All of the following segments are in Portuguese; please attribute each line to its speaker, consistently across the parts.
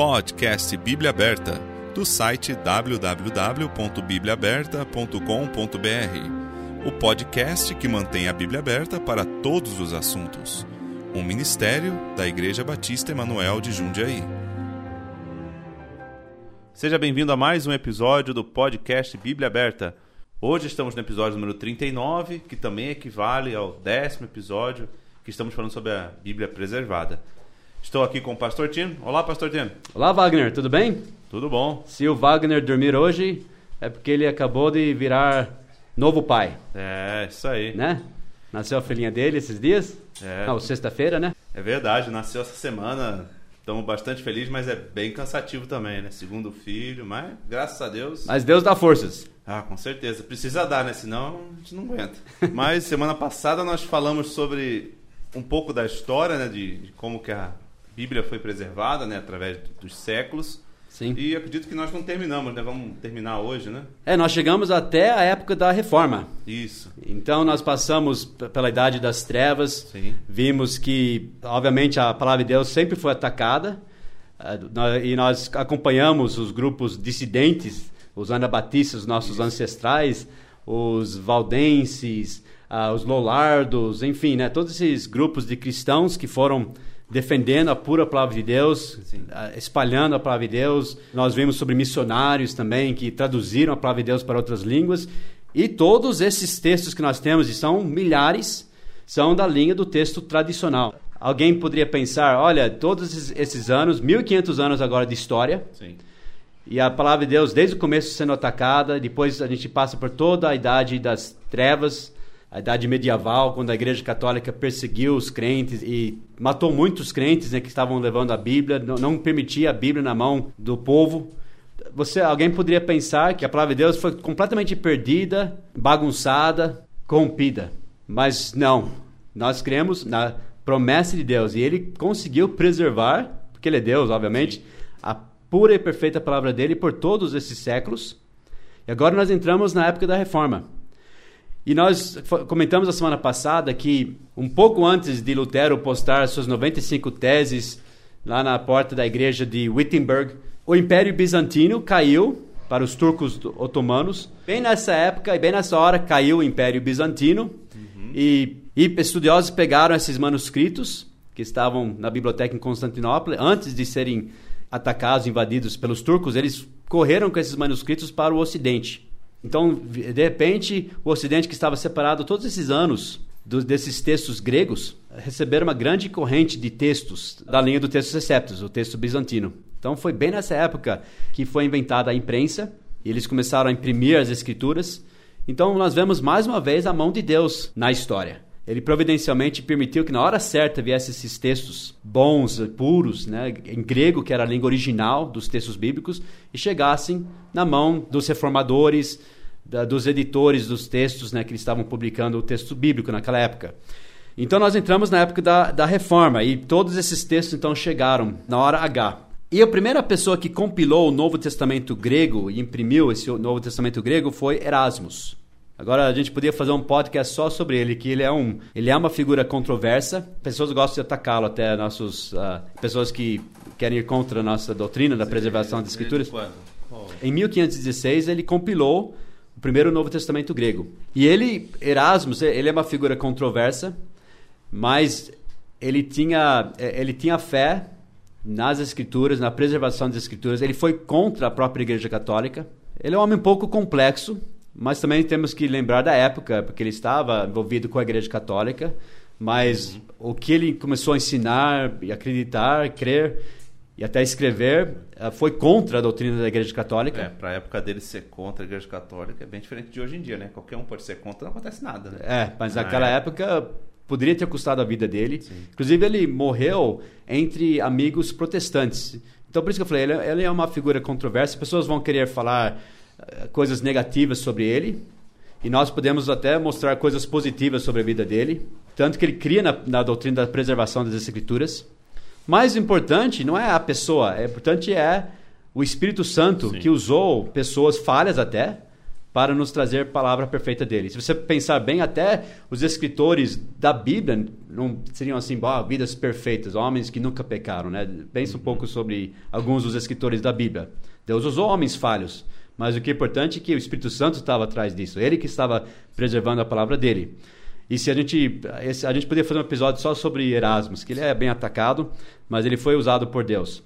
Speaker 1: Podcast Bíblia Aberta, do site www.bibliaaberta.com.br. O podcast que mantém a Bíblia aberta para todos os assuntos. Um ministério da Igreja Batista Emanuel de Jundiaí.
Speaker 2: Seja bem-vindo a mais um episódio do podcast Bíblia Aberta. Hoje estamos no episódio número 39, que também equivale ao décimo episódio que estamos falando sobre a Bíblia preservada. Estou aqui com o Pastor Tim. Olá, Pastor Tim.
Speaker 3: Olá, Wagner, tudo bem?
Speaker 2: Tudo bom?
Speaker 3: Se o Wagner dormir hoje, é porque ele acabou de virar novo pai.
Speaker 2: É, isso aí.
Speaker 3: Né? Nasceu a filhinha dele esses dias?
Speaker 2: É.
Speaker 3: Não, sexta-feira, né?
Speaker 2: É verdade, nasceu essa semana. Estamos bastante felizes, mas é bem cansativo também, né? Segundo filho, mas graças a Deus.
Speaker 3: Mas Deus dá forças.
Speaker 2: Ah, com certeza. Precisa dar, né? Senão a gente não aguenta. mas semana passada nós falamos sobre um pouco da história, né? De, de como que a Bíblia foi preservada, né? Através dos séculos.
Speaker 3: Sim.
Speaker 2: E acredito que nós não terminamos, né? Vamos terminar hoje, né?
Speaker 3: É, nós chegamos até a época da reforma.
Speaker 2: Isso.
Speaker 3: Então nós passamos pela idade das trevas,
Speaker 2: Sim.
Speaker 3: vimos que, obviamente, a palavra de Deus sempre foi atacada, eh, e nós acompanhamos os grupos dissidentes, os anabatistas, os nossos ancestrais, os valdenses, ah, os lolardos, enfim, né, todos esses grupos de cristãos que foram defendendo a pura palavra de Deus,
Speaker 2: Sim.
Speaker 3: espalhando a palavra de Deus. Nós vimos sobre missionários também que traduziram a palavra de Deus para outras línguas. E todos esses textos que nós temos, e são milhares, são da linha do texto tradicional. Alguém poderia pensar, olha, todos esses- esses anos, 1500 anos agora de história,
Speaker 2: Sim.
Speaker 3: e a palavra de Deus desde o começo sendo atacada, depois a gente passa por toda a idade das trevas, a idade medieval, quando a Igreja Católica perseguiu os crentes e matou muitos crentes né, que estavam levando a Bíblia, não, não permitia a Bíblia na mão do povo. Você, alguém poderia pensar que a palavra de Deus foi completamente perdida, bagunçada, corrompida. Mas não. Nós cremos na promessa de Deus e ele conseguiu preservar, porque ele é Deus, obviamente, a pura e perfeita palavra dele por todos esses séculos. E agora nós entramos na época da reforma. E nós comentamos a semana passada que, um pouco antes de Lutero postar suas 95 teses lá na porta da igreja de Wittenberg, o Império Bizantino caiu para os turcos otomanos. Bem nessa época e bem nessa hora caiu o Império Bizantino. E, e estudiosos pegaram esses manuscritos que estavam na biblioteca em Constantinopla antes de serem atacados, invadidos pelos turcos. Eles correram com esses manuscritos para o Ocidente. Então, de repente, o Ocidente que estava separado todos esses anos desses textos gregos, receberam uma grande corrente de textos da linha do texto Receptus, o texto bizantino. Então, foi bem nessa época que foi inventada a imprensa, e eles começaram a imprimir as escrituras. Então, nós vemos mais uma vez a mão de Deus na história. Ele providencialmente permitiu que na hora certa viessem esses textos bons, puros, né, em grego, que era a língua original dos textos bíblicos, e chegassem na mão dos reformadores, da- dos editores dos textos né, que eles estavam publicando o texto bíblico naquela época. Então nós entramos na época da, da reforma e todos esses textos então chegaram na hora H. E a primeira pessoa que compilou o Novo Testamento grego e imprimiu esse Novo Testamento grego foi Erasmus. Agora a gente podia fazer um podcast só sobre ele, que ele é um, ele é uma figura controversa. Pessoas gostam de atacá-lo até nossos ah, pessoas que querem ir contra a nossa doutrina da preservação das escrituras.
Speaker 2: Oh,
Speaker 3: Em 1516 ele compilou o primeiro Novo Testamento grego. E ele, Erasmus, ele é uma figura controversa, mas ele tinha, eh, ele tinha fé nas escrituras, na preservação das escrituras. Ele foi contra a própria Igreja Católica. Ele é um homem um pouco complexo, mas também temos que lembrar da época, porque ele estava envolvido com a Igreja Católica. Mas o que ele começou a ensinar e acreditar, crer e até escrever eh, foi contra a doutrina da Igreja Católica.
Speaker 2: É, pra época dele ser contra a Igreja Católica é bem diferente de hoje em dia, né? Qualquer um pode ser contra, não acontece nada, né?
Speaker 3: É, mas
Speaker 2: Na
Speaker 3: naquela época poderia ter custado a vida dele. Inclusive, ele morreu entre amigos protestantes. Então, por isso que eu falei, ele, ele é uma figura controversa. Pessoas vão querer falar coisas negativas sobre ele. E nós podemos até mostrar coisas positivas sobre a vida dele. Tanto que ele cria na, na doutrina da preservação das escrituras. Mais importante não é a pessoa, é importante é o Espírito Santo
Speaker 2: Sim.
Speaker 3: que usou pessoas falhas até para nos trazer a palavra perfeita dele. Se você pensar bem, até os escritores da Bíblia não seriam assim, oh, vidas perfeitas, homens que nunca pecaram, né? Pensa um pouco sobre alguns dos escritores da Bíblia. Deus usou homens falhos, mas o que é importante é que o Espírito Santo estava atrás disso, ele que estava preservando a palavra dele. E se a gente a gente poderia fazer um episódio só sobre Erasmus, que ele é bem atacado, mas ele foi usado por Deus,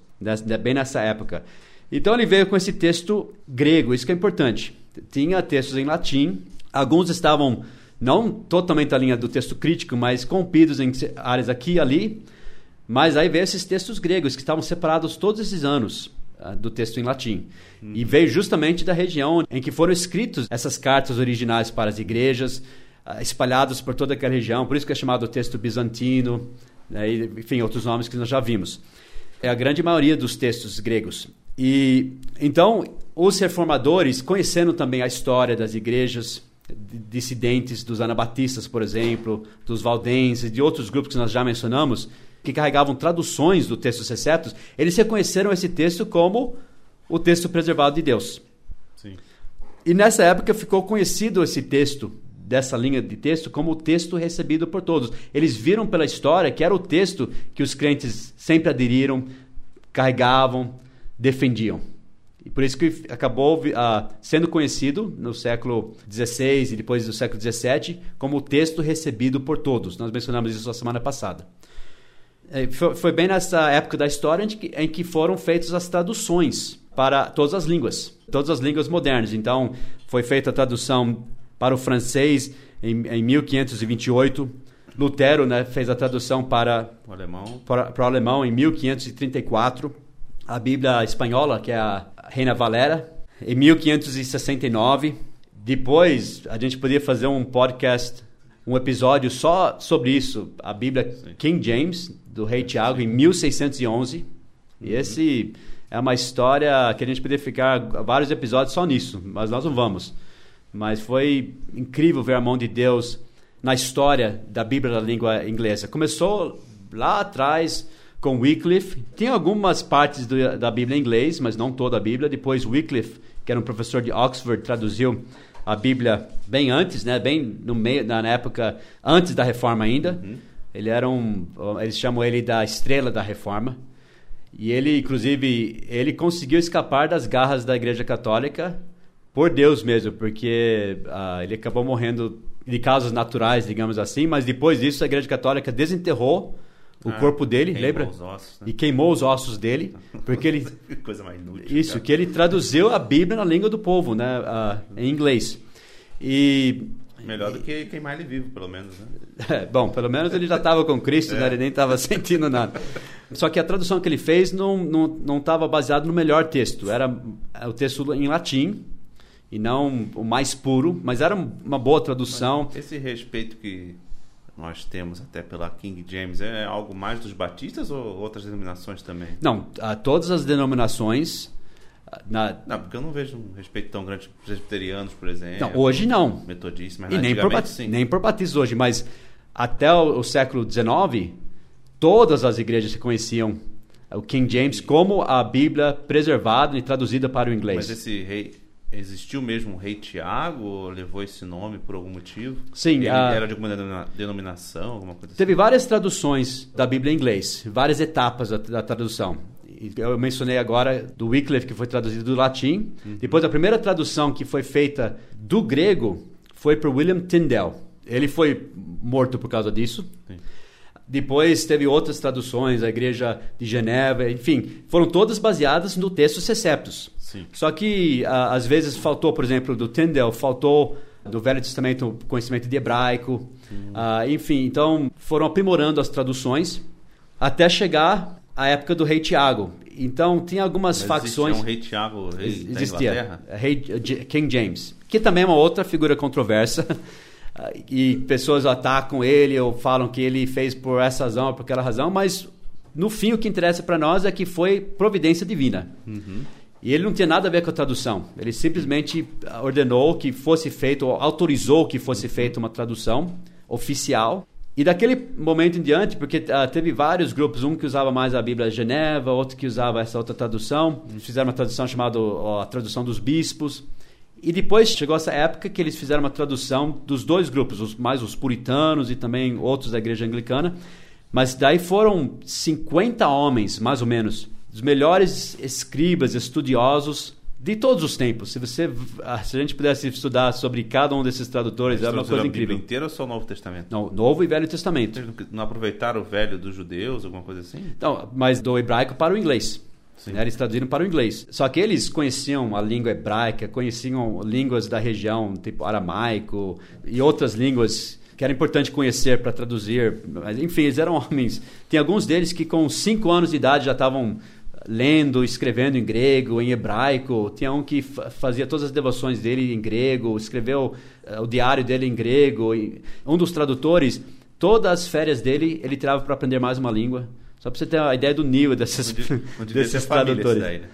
Speaker 3: bem nessa época. Então ele veio com esse texto grego, isso que é importante tinha textos em latim, alguns estavam não totalmente à linha do texto crítico, mas compidos em áreas aqui e ali. Mas aí veio esses textos gregos que estavam separados todos esses anos do texto em latim. Uhum. E veio justamente da região em que foram escritos essas cartas originais para as igrejas, uh, espalhadas por toda aquela região. Por isso que é chamado texto bizantino, né, e, enfim, outros nomes que nós já vimos. É a grande maioria dos textos gregos. E então os reformadores, conhecendo também a história das igrejas dissidentes dos anabatistas, por exemplo, dos valdenses, de outros grupos que nós já mencionamos, que carregavam traduções do texto excetos, eles reconheceram esse texto como o texto preservado de Deus. Sim. E nessa época ficou conhecido esse texto, dessa linha de texto, como o texto recebido por todos. Eles viram pela história que era o texto que os crentes sempre aderiram, carregavam, defendiam. E por isso que acabou uh, sendo conhecido no século XVI e depois do século XVII como o texto recebido por todos. Nós mencionamos isso na semana passada. É, foi bem nessa época da história em que foram feitas as traduções para todas as línguas, todas as línguas modernas. Então, foi feita a tradução para o francês em, em 1528. Lutero né, fez a tradução para o alemão. Para, para o alemão em 1534 a Bíblia espanhola, que é a Reina Valera, em 1569. Depois, a gente podia fazer um podcast, um episódio só sobre isso. A Bíblia Sim. King James, do rei Tiago, em 1611. Uhum. E esse é uma história que a gente poderia ficar vários episódios só nisso, mas nós não vamos. Mas foi incrível ver a mão de Deus na história da Bíblia da língua inglesa. Começou lá atrás com Wycliffe. Tinha algumas partes do, da Bíblia em inglês, mas não toda a Bíblia. Depois Wycliffe, que era um professor de Oxford, traduziu a Bíblia bem antes, né? Bem no meio, na época antes da Reforma ainda. Uhum. Ele era um, eles chamam ele da estrela da Reforma. E ele, inclusive, ele conseguiu escapar das garras da Igreja Católica por Deus mesmo, porque uh, ele acabou morrendo de causas naturais, digamos assim. Mas depois disso, a Igreja Católica desenterrou o ah, corpo dele, lembra? Ossos, né? E queimou os ossos dele, porque ele
Speaker 1: coisa mais inútil.
Speaker 3: Isso, cara. que ele traduziu a Bíblia na língua do povo, né, uh, em inglês. E
Speaker 1: melhor do que queimar ele vivo, pelo menos, né?
Speaker 3: É, bom, pelo menos ele já estava com Cristo, né? é. né? Ele nem estava sentindo nada. Só que a tradução que ele fez não não não estava baseada no melhor texto. Era o texto em latim e não o mais puro, mas era uma boa tradução.
Speaker 1: Mas esse respeito que nós temos até pela King James é algo mais dos batistas ou outras denominações também?
Speaker 3: Não, a todas as denominações.
Speaker 1: Na... Não, porque eu não vejo um respeito tão grande por presbiterianos, por exemplo.
Speaker 3: Não, hoje não.
Speaker 1: Metodistas, mas
Speaker 3: e nem por, bat... sim. nem por batistas hoje, mas até o, o século XIX, todas as igrejas reconheciam o King James como a Bíblia preservada e traduzida para o inglês.
Speaker 1: Mas esse rei Existiu mesmo o rei Tiago ou levou esse nome por algum motivo?
Speaker 3: Sim.
Speaker 1: Ele a... era de alguma denominação, alguma coisa
Speaker 3: Teve assim? várias traduções da Bíblia em inglês, várias etapas da, da tradução. Eu mencionei agora do Wycliffe, que foi traduzido do latim. Uhum. Depois, a primeira tradução que foi feita do grego foi por William Tyndale. Ele foi morto por causa disso. Sim. Depois teve outras traduções, a Igreja de Genebra, enfim, foram todas baseadas no texto Seceptus. Sim. Só que às vezes faltou, por exemplo, do Tyndale, faltou do Velho Testamento conhecimento de hebraico, uh, enfim, então foram aprimorando as traduções até chegar à época do rei Tiago. Então tinha algumas Mas facções.
Speaker 1: Existia um rei Tiago, rei existia,
Speaker 3: rei King James, que também é uma outra figura controversa. e pessoas atacam ele ou falam que ele fez por essa razão ou por aquela razão, mas no fim o que interessa para nós é que foi providência divina. Uhum. E ele não tinha nada a ver com a tradução. Ele simplesmente ordenou que fosse feito, autorizou que fosse feita uma tradução oficial. E daquele momento em diante, porque uh, teve vários grupos, um que usava mais a Bíblia de Geneva, outro que usava essa outra tradução. Eles fizeram uma tradução chamada uh, a tradução dos bispos. E depois chegou essa época que eles fizeram uma tradução dos dois grupos, os, mais os puritanos e também outros da igreja anglicana. Mas daí foram 50 homens, mais ou menos, os melhores escribas, estudiosos de todos os tempos. Se você, ah, se a gente pudesse estudar sobre cada um desses tradutores, é uma coisa incrível.
Speaker 2: A inteira ou só o Novo Testamento?
Speaker 3: Não, Novo e Velho Testamento.
Speaker 2: Não aproveitaram o Velho dos judeus, alguma coisa assim?
Speaker 3: Não, mas do hebraico para o inglês. Né? Eles traduziram para o inglês. Só que eles conheciam a língua hebraica, conheciam línguas da região, tipo aramaico e outras línguas que era importante conhecer para traduzir. Mas, enfim, eles eram homens. Tem alguns deles que com cinco anos de idade já estavam lendo, escrevendo em grego, em hebraico. Tinha um que fazia todas as devoções dele em grego, escreveu uh, o diário dele em grego. E um dos tradutores, todas as férias dele, ele tirava para aprender mais uma língua. Só para você ter uma ideia do nível desses,
Speaker 2: onde, onde
Speaker 3: desses tradutores.
Speaker 2: Daí, né?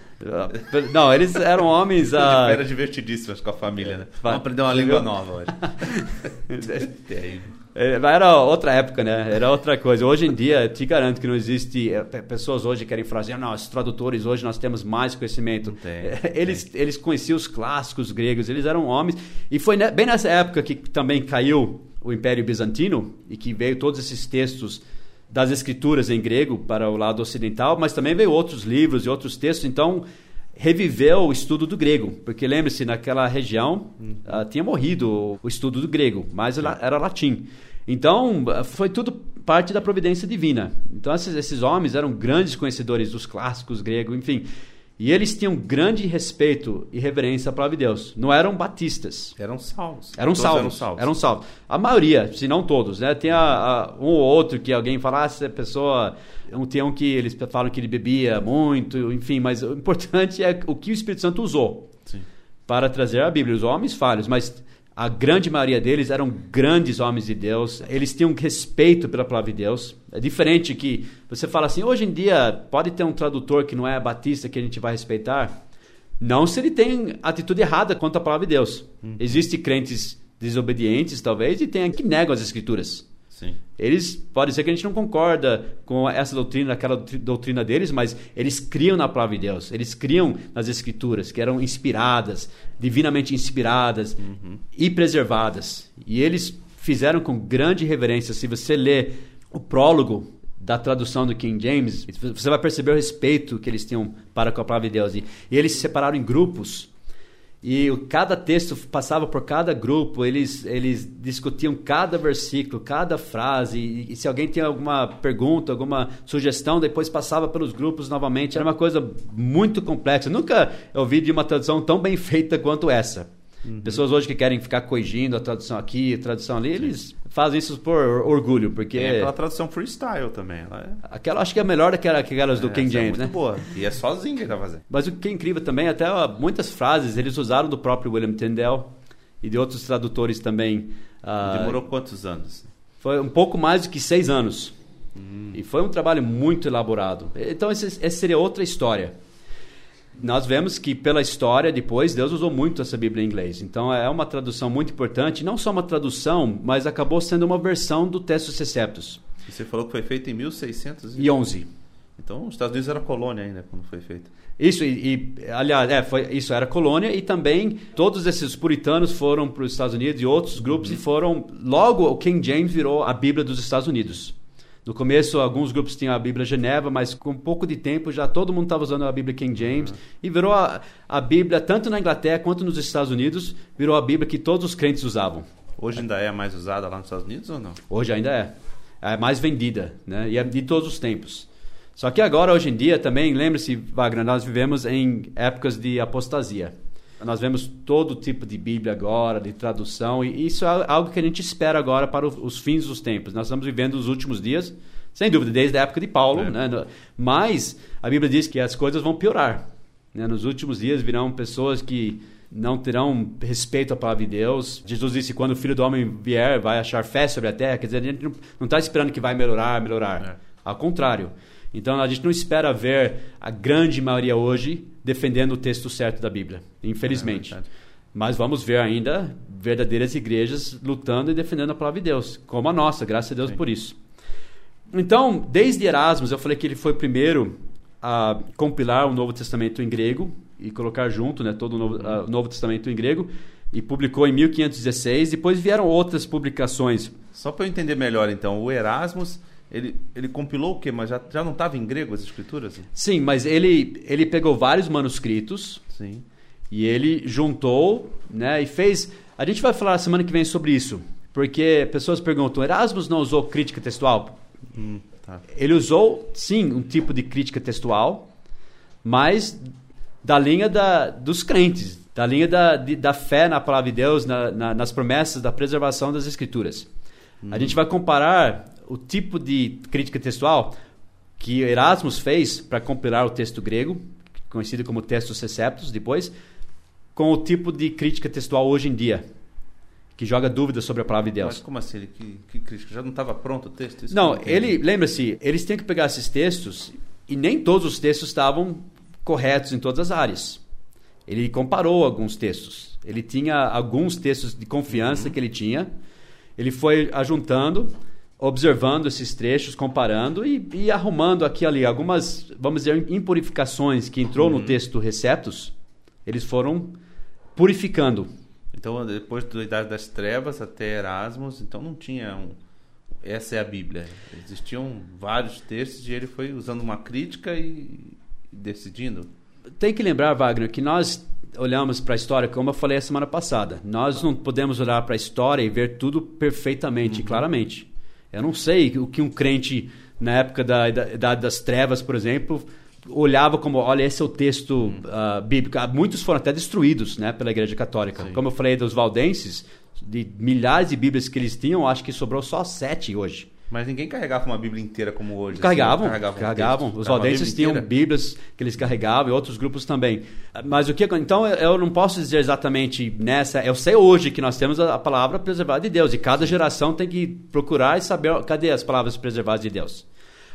Speaker 3: Não, eles eram homens.
Speaker 2: Ah... Era divertidíssimas com a família, né? Vamos aprender uma língua nova hoje.
Speaker 3: É, era outra época, né? Era outra coisa. Hoje em dia, te garanto que não existe. É, pessoas hoje querem falar assim: não, os tradutores hoje nós temos mais conhecimento.
Speaker 2: Tem,
Speaker 3: é, eles, tem. eles conheciam os clássicos gregos, eles eram homens. E foi bem nessa época que também caiu o Império Bizantino e que veio todos esses textos das escrituras em grego para o lado ocidental, mas também veio outros livros e outros textos, então reviveu o estudo do grego, porque lembre-se, naquela região uh, tinha morrido o estudo do grego, mas era, era latim. Então, foi tudo parte da providência divina. Então, esses, esses homens eram grandes conhecedores dos clássicos gregos, enfim. E eles tinham grande respeito e reverência à palavra de Deus. Não eram batistas.
Speaker 2: Eram salvos.
Speaker 3: Eram salvos. Eram salvos. Eram salvos. A maioria, se não todos, né? Tem a, a, um ou outro que alguém fala, ah, essa pessoa. Tem um que eles falam que ele bebia muito, enfim, mas o importante é o que o Espírito Santo usou
Speaker 2: Sim.
Speaker 3: para trazer a Bíblia. Os homens falhos, mas a grande maioria deles eram grandes homens de Deus, eles tinham respeito pela palavra de Deus. É diferente que você fala assim, hoje em dia pode ter um tradutor que não é batista que a gente vai respeitar. Não se ele tem atitude errada quanto à palavra de Deus. Uhum. Existem crentes desobedientes, talvez, e tem que negam as escrituras.
Speaker 2: Sim.
Speaker 3: Eles, pode ser que a gente não concorda com essa doutrina, aquela doutrina deles, mas eles criam na palavra de Deus. Eles criam nas escrituras, que eram inspiradas, divinamente inspiradas
Speaker 2: uhum.
Speaker 3: e preservadas. E eles fizeram com grande reverência. Se você lê o prólogo da tradução do King James, você vai perceber o respeito que eles tinham para com a palavra de Deus. E eles se separaram em grupos e cada texto passava por cada grupo, eles, eles discutiam cada versículo, cada frase. E, e, se alguém tinha alguma pergunta, alguma sugestão, depois passava pelos grupos novamente. Era uma coisa muito complexa. Nunca ouvi de uma tradução tão bem feita quanto essa. Uhum. Pessoas hoje que querem ficar corrigindo a tradução aqui, a tradução ali, Sim. eles fazem isso por orgulho, porque...
Speaker 2: Tem aquela tradução freestyle também. É...
Speaker 3: Aquela acho que é melhor daquela, aquelas do
Speaker 2: é,
Speaker 3: King James,
Speaker 2: é
Speaker 3: né?
Speaker 2: boa. E é sozinho que ele tá fazendo.
Speaker 3: Mas o que é incrível também, até muitas frases eles usaram do próprio William Tyndale e de outros tradutores também.
Speaker 2: Uh, Demorou quantos anos?
Speaker 3: Foi um pouco mais do que seis anos.
Speaker 2: Hum.
Speaker 3: E foi um trabalho muito elaborado. Então, essa seria outra história nós vemos que pela história depois Deus usou muito essa Bíblia em inglês. Então é uma tradução muito importante, não só uma tradução, mas acabou sendo uma versão do Textus Receptus.
Speaker 2: E você falou que foi feito em 1611.
Speaker 3: Então
Speaker 2: os Estados Unidos era colônia ainda quando foi feito.
Speaker 3: Isso e, e aliás, é, foi isso era colônia e também todos esses puritanos foram para os Estados Unidos e outros grupos uhum. e foram logo o King James virou a Bíblia dos Estados Unidos. No começo, alguns grupos tinham a Bíblia Geneva, mas com pouco de tempo já todo mundo estava usando a Bíblia King James. Uhum. E virou a, a Bíblia, tanto na Inglaterra quanto nos Estados Unidos, virou a Bíblia que todos os crentes usavam.
Speaker 2: Hoje ainda é a mais usada lá nos Estados Unidos ou não?
Speaker 3: Hoje ainda é. É mais vendida, né? E é de todos os tempos. Só que agora, hoje em dia, também, lembre-se, Wagner, nós vivemos em épocas de apostasia. Nós vemos todo tipo de Bíblia agora, de tradução, e isso é algo que a gente espera agora para os fins dos tempos. Nós estamos vivendo os últimos dias, sem dúvida, desde a época de Paulo, é. né? mas a Bíblia diz que as coisas vão piorar. Né? Nos últimos dias virão pessoas que não terão respeito à palavra de Deus. Jesus disse: quando o filho do homem vier, vai achar fé sobre a terra. Quer dizer, a gente não está esperando que vai melhorar, melhorar. É. Ao contrário. Então a gente não espera ver a grande maioria hoje defendendo o texto certo da Bíblia, infelizmente. É Mas vamos ver ainda verdadeiras igrejas lutando e defendendo a palavra de Deus, como a nossa, graças a Deus Sim. por isso. Então, desde Erasmus, eu falei que ele foi o primeiro a compilar o Novo Testamento em grego e colocar junto né, todo o Novo, uh, Novo Testamento em grego e publicou em 1516. Depois vieram outras publicações.
Speaker 2: Só para eu entender melhor, então, o Erasmus ele, ele compilou o quê? Mas já, já não estava em grego as escrituras?
Speaker 3: Sim, mas ele, ele pegou vários manuscritos
Speaker 2: Sim.
Speaker 3: e ele juntou né, e fez. A gente vai falar semana que vem sobre isso, porque pessoas perguntam: Erasmus não usou crítica textual?
Speaker 2: Hum, tá.
Speaker 3: Ele usou, sim, um tipo de crítica textual, mas da linha da, dos crentes, da linha da, de, da fé na palavra de Deus, na, na, nas promessas, da preservação das escrituras. Hum. A gente vai comparar o tipo de crítica textual que Erasmus fez para compilar o texto grego, conhecido como textos receptos depois, com o tipo de crítica textual hoje em dia, que joga dúvidas sobre a palavra de Deus.
Speaker 2: Mas como assim? Que, que crítica? Já não estava pronto o texto? Isso
Speaker 3: não, ele, lembra-se, eles têm que pegar esses textos e nem todos os textos estavam corretos em todas as áreas. Ele comparou alguns textos. Ele tinha alguns textos de confiança uhum. que ele tinha. Ele foi ajuntando observando esses trechos, comparando e, e, arrumando aqui ali algumas, vamos dizer, impurificações que entrou uhum. no texto Receptos, eles foram purificando.
Speaker 2: Então, depois da Idade das Trevas até Erasmus, então não tinha um... Essa é a Bíblia. Existiam vários textos e ele foi usando uma crítica e decidindo.
Speaker 3: Tem que lembrar, Wagner, que nós olhamos para a história, como eu falei a semana passada, nós não podemos olhar para a história e ver tudo perfeitamente, uhum. claramente. Eu não sei o que um crente na época da Idade das Trevas, por exemplo, olhava como, olha, esse é o texto uh, bíblico. Ah, muitos foram até destruídos né, pela Igreja Católica. Sim. Como eu falei dos valdenses, de milhares de bíblias que eles tinham, acho que sobrou só sete hoje.
Speaker 2: Mas ninguém carregava uma Bíblia inteira como hoje.
Speaker 3: Carregavam, assim, carregavam. carregavam. Os valdenses tinham Bíblias que eles carregavam e outros grupos também. Mas o que então eu não posso dizer exatamente nessa. Eu sei hoje que nós temos a palavra preservada de Deus e cada geração tem que procurar e saber cadê as palavras preservadas de Deus.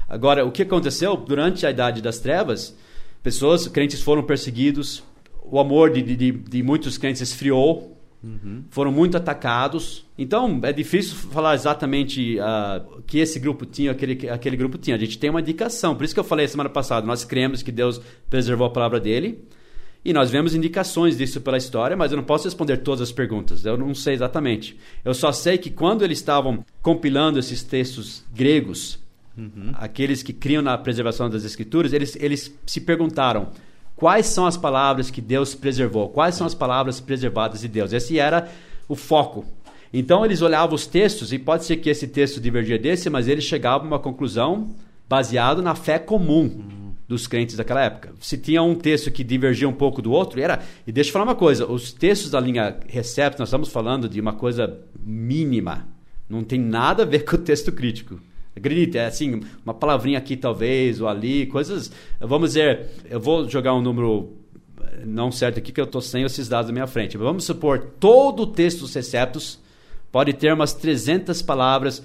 Speaker 3: Agora, o que aconteceu durante a Idade das Trevas? Pessoas, crentes foram perseguidos, o amor de, de, de muitos crentes esfriou, Uhum. Foram muito atacados. Então, é difícil falar exatamente uh, que esse grupo tinha, aquele, aquele grupo tinha. A gente tem uma indicação. Por isso que eu falei semana passada, nós cremos que Deus preservou a palavra dele. E nós vemos indicações disso pela história, mas eu não posso responder todas as perguntas. Eu não sei exatamente. Eu só sei que quando eles estavam compilando esses textos gregos, uhum. aqueles que criam na preservação das escrituras, eles, eles se perguntaram Quais são as palavras que Deus preservou? Quais são as palavras preservadas de Deus? Esse era o foco. Então eles olhavam os textos, e pode ser que esse texto divergia desse, mas eles chegavam a uma conclusão baseado na fé comum dos crentes daquela época. Se tinha um texto que divergia um pouco do outro, era. E deixa eu falar uma coisa: os textos da linha Recepto, nós estamos falando de uma coisa mínima. Não tem nada a ver com o texto crítico. Acredite, é assim, uma palavrinha aqui talvez, ou ali, coisas. Vamos dizer, eu vou jogar um número não certo aqui, que eu estou sem esses dados na minha frente. Vamos supor, todo o texto dos receptos pode ter umas 300 palavras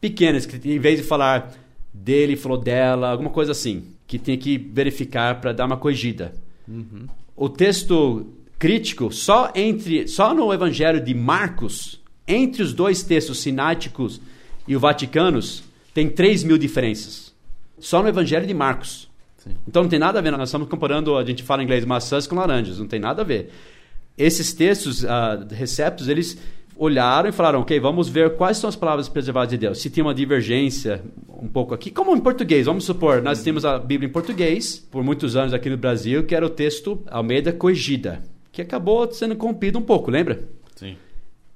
Speaker 3: pequenas, que em vez de falar dele, falou dela, alguma coisa assim, que tem que verificar para dar uma corrigida. Uhum. O texto crítico, só entre, só no Evangelho de Marcos, entre os dois textos sináticos e o Vaticanos, tem 3 mil diferenças. Só no Evangelho de Marcos. Sim. Então não tem nada a ver, nós estamos comparando, a gente fala em inglês, maçãs com laranjas, não tem nada a ver. Esses textos, uh, receptos, eles olharam e falaram, ok, vamos ver quais são as palavras preservadas de Deus. Se tem uma divergência um pouco aqui, como em português, vamos supor, nós temos a Bíblia em português, por muitos anos aqui no Brasil, que era o texto Almeida Corrigida, que acabou sendo corrompido um pouco, lembra?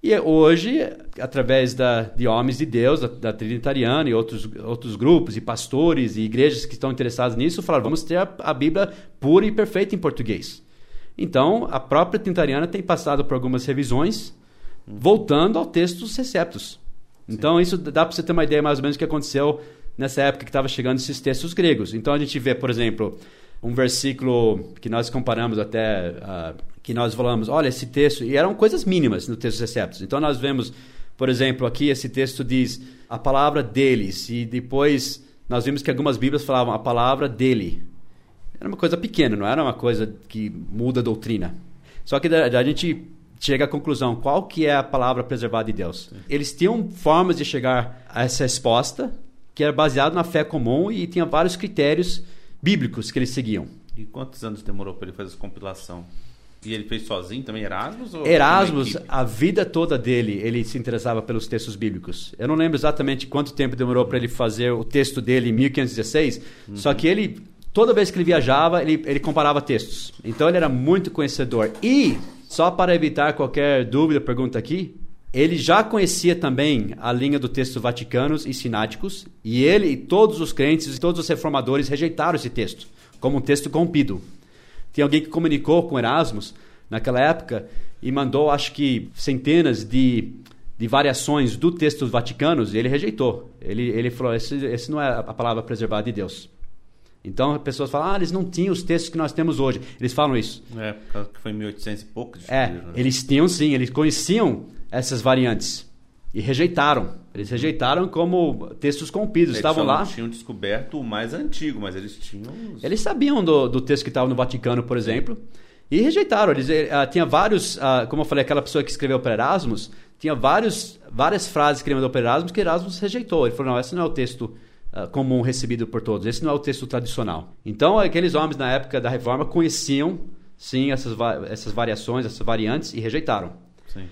Speaker 3: E hoje, através da, de homens de Deus, da, da Trinitariana e outros, outros grupos, e pastores e igrejas que estão interessados nisso, falaram: vamos ter a, a Bíblia pura e perfeita em português. Então, a própria Trinitariana tem passado por algumas revisões, voltando ao texto dos receptos. Então, Sim. isso dá para você ter uma ideia mais ou menos do que aconteceu nessa época que estava chegando esses textos gregos. Então, a gente vê, por exemplo, um versículo que nós comparamos até uh, que nós falamos, olha, esse texto, e eram coisas mínimas no texto dos receptos. Então nós vemos, por exemplo, aqui esse texto diz a palavra deles, e depois nós vimos que algumas Bíblias falavam a palavra dele. Era uma coisa pequena, não era uma coisa que muda a doutrina. Só que a gente chega à conclusão, qual que é a palavra preservada de Deus? Eles tinham formas de chegar a essa resposta, que era baseado na fé comum e tinha vários critérios bíblicos que eles seguiam.
Speaker 2: E quantos anos demorou para ele fazer essa compilação? E ele fez sozinho também, Erasmus?
Speaker 3: Erasmus, a vida toda dele, ele se interessava pelos textos bíblicos. Eu não lembro exatamente quanto tempo demorou para ele fazer o texto dele em 1516, uhum. só que ele, toda vez que ele viajava, ele, ele comparava textos. Então ele era muito conhecedor. E, só para evitar qualquer dúvida, pergunta aqui, ele já conhecia também a linha do texto vaticanos e sináticos, e ele e todos os crentes e todos os reformadores rejeitaram esse texto como um texto corrompido. Tem alguém que comunicou com Erasmus naquela época e mandou, acho que, centenas de, de variações do texto vaticanos e ele rejeitou. Ele, ele falou: esse, esse não é a palavra preservada de Deus. Então, as pessoas falam, ah, eles não tinham os textos que nós temos hoje. Eles falam isso.
Speaker 2: É, que foi em 1800 e pouco.
Speaker 3: É, né? eles tinham sim, eles conheciam essas variantes e rejeitaram. Eles rejeitaram como textos corrompidos. Estavam lá.
Speaker 2: Eles tinham descoberto o mais antigo, mas eles tinham.
Speaker 3: Eles sabiam do, do texto que estava no Vaticano, por exemplo, e rejeitaram. Eles uh, tinha vários, uh, como eu falei, aquela pessoa que escreveu para Erasmus, tinha vários, várias frases que ele mandou para Erasmus que Erasmus rejeitou. Ele falou: não, esse não é o texto uh, comum recebido por todos, esse não é o texto tradicional. Então, aqueles homens na época da Reforma conheciam, sim, essas, essas variações, essas variantes e rejeitaram. Sim.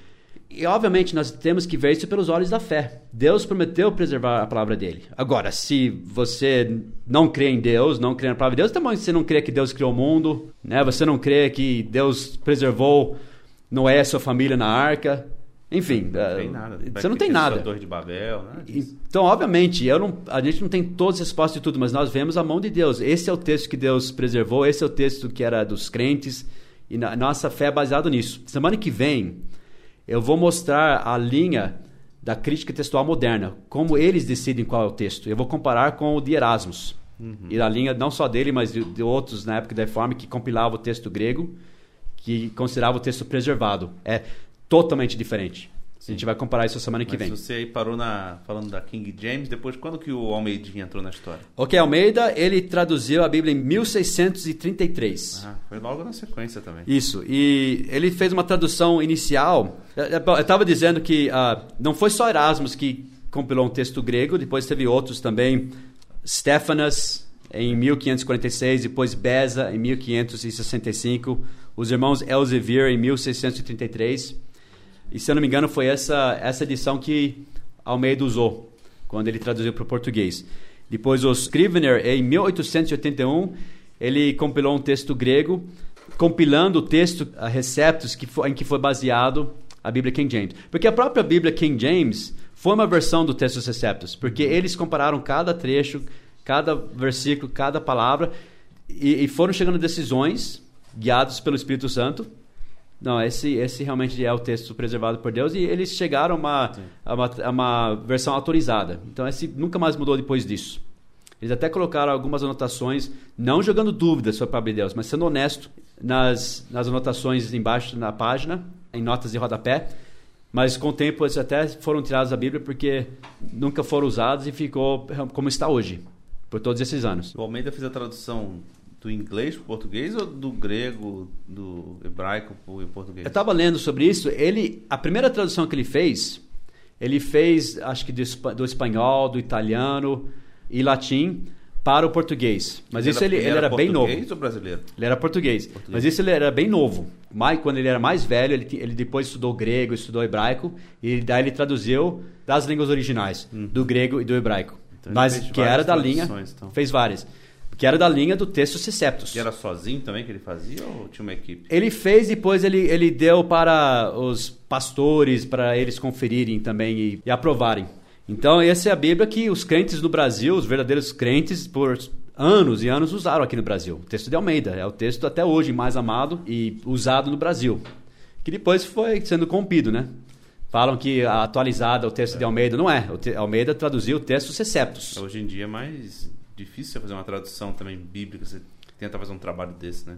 Speaker 3: E obviamente nós temos que ver isso pelos olhos da fé. Deus prometeu preservar a palavra dele. Agora, se você não crê em Deus, não crê na palavra de Deus, também você não crê que Deus criou o mundo, né? Você não crê que Deus preservou Noé e sua família na arca. Enfim,
Speaker 2: não tem nada.
Speaker 3: você não tem nada.
Speaker 2: De Babel, né?
Speaker 3: Então, obviamente, eu não, a gente não tem todas as respostas de tudo, mas nós vemos a mão de Deus. Esse é o texto que Deus preservou, esse é o texto que era dos crentes, e nossa fé é baseada nisso. Semana que vem, eu vou mostrar a linha da crítica textual moderna, como eles decidem qual é o texto. Eu vou comparar com o de Erasmus. Uhum. E a linha não só dele, mas de, de, outros na época da Reforma que compilava o texto grego, que considerava o texto preservado. É totalmente diferente. Sim. A gente vai comparar isso semana que
Speaker 2: Mas
Speaker 3: vem.
Speaker 2: Você aí parou na, falando da King James, depois quando que o Almeida entrou na história?
Speaker 3: Ok, Almeida, ele traduziu a Bíblia em 1633.
Speaker 2: Ah, foi logo na sequência também.
Speaker 3: Isso, e ele fez uma tradução inicial. Eu estava dizendo que uh, não foi só Erasmus que compilou um texto grego, depois teve outros também. Stefanas, em 1546, depois Beza, em 1565, os irmãos Elsevier, em 1633. E se eu não me engano, foi essa, essa edição que Almeida usou, quando ele traduziu para o português. Depois, o Scrivener, em 1881, ele compilou um texto grego, compilando o texto a receptos que foi, em que foi baseado a Bíblia King James. Porque a própria Bíblia King James foi uma versão do texto receptos, porque eles compararam cada trecho, cada versículo, cada palavra, e, e foram chegando a decisões guiados pelo Espírito Santo não, esse, esse realmente é o texto preservado por Deus e eles chegaram a uma, a uma, a uma, versão autorizada. Então, esse nunca mais mudou depois disso. Eles até colocaram algumas anotações, não jogando dúvidas sobre a palavra de Deus, mas sendo honesto nas, nas anotações embaixo na página, em notas de rodapé. Mas com o tempo eles até foram tirados da Bíblia porque nunca foram usados e ficou como está hoje, por todos esses anos.
Speaker 2: O Almeida fez a tradução do inglês para o português ou do grego, do hebraico para o português?
Speaker 3: Eu estava lendo sobre isso. Ele, a primeira tradução que ele fez, ele fez, acho que do, do espanhol, do italiano e latim para o português. Mas ele isso
Speaker 2: era,
Speaker 3: ele, ele, ele era, bem novo.
Speaker 2: Português ou brasileiro?
Speaker 3: Ele era português. português. Mas isso ele era bem novo. Mas quando ele era mais velho, ele, ele depois estudou grego, estudou hebraico e daí ele traduziu das línguas originais, hum. do grego e do hebraico. Então, Mas que era da linha, então. fez várias que era da linha do texto Ciceptus.
Speaker 2: E era sozinho também que ele fazia ou tinha uma equipe?
Speaker 3: Ele fez, depois ele, ele deu para os pastores, para eles conferirem também e, e aprovarem. Então, essa é a Bíblia que os crentes do Brasil, os verdadeiros crentes, por anos e anos usaram aqui no Brasil. O texto de Almeida é o texto até hoje mais amado e usado no Brasil. Que depois foi sendo corrompido, né? Falam que a atualizada o texto é. de Almeida não é. O Almeida traduziu o texto Seceptus.
Speaker 2: Hoje em dia é mais difícil você fazer uma tradução também bíblica, você tenta fazer um trabalho desse, né?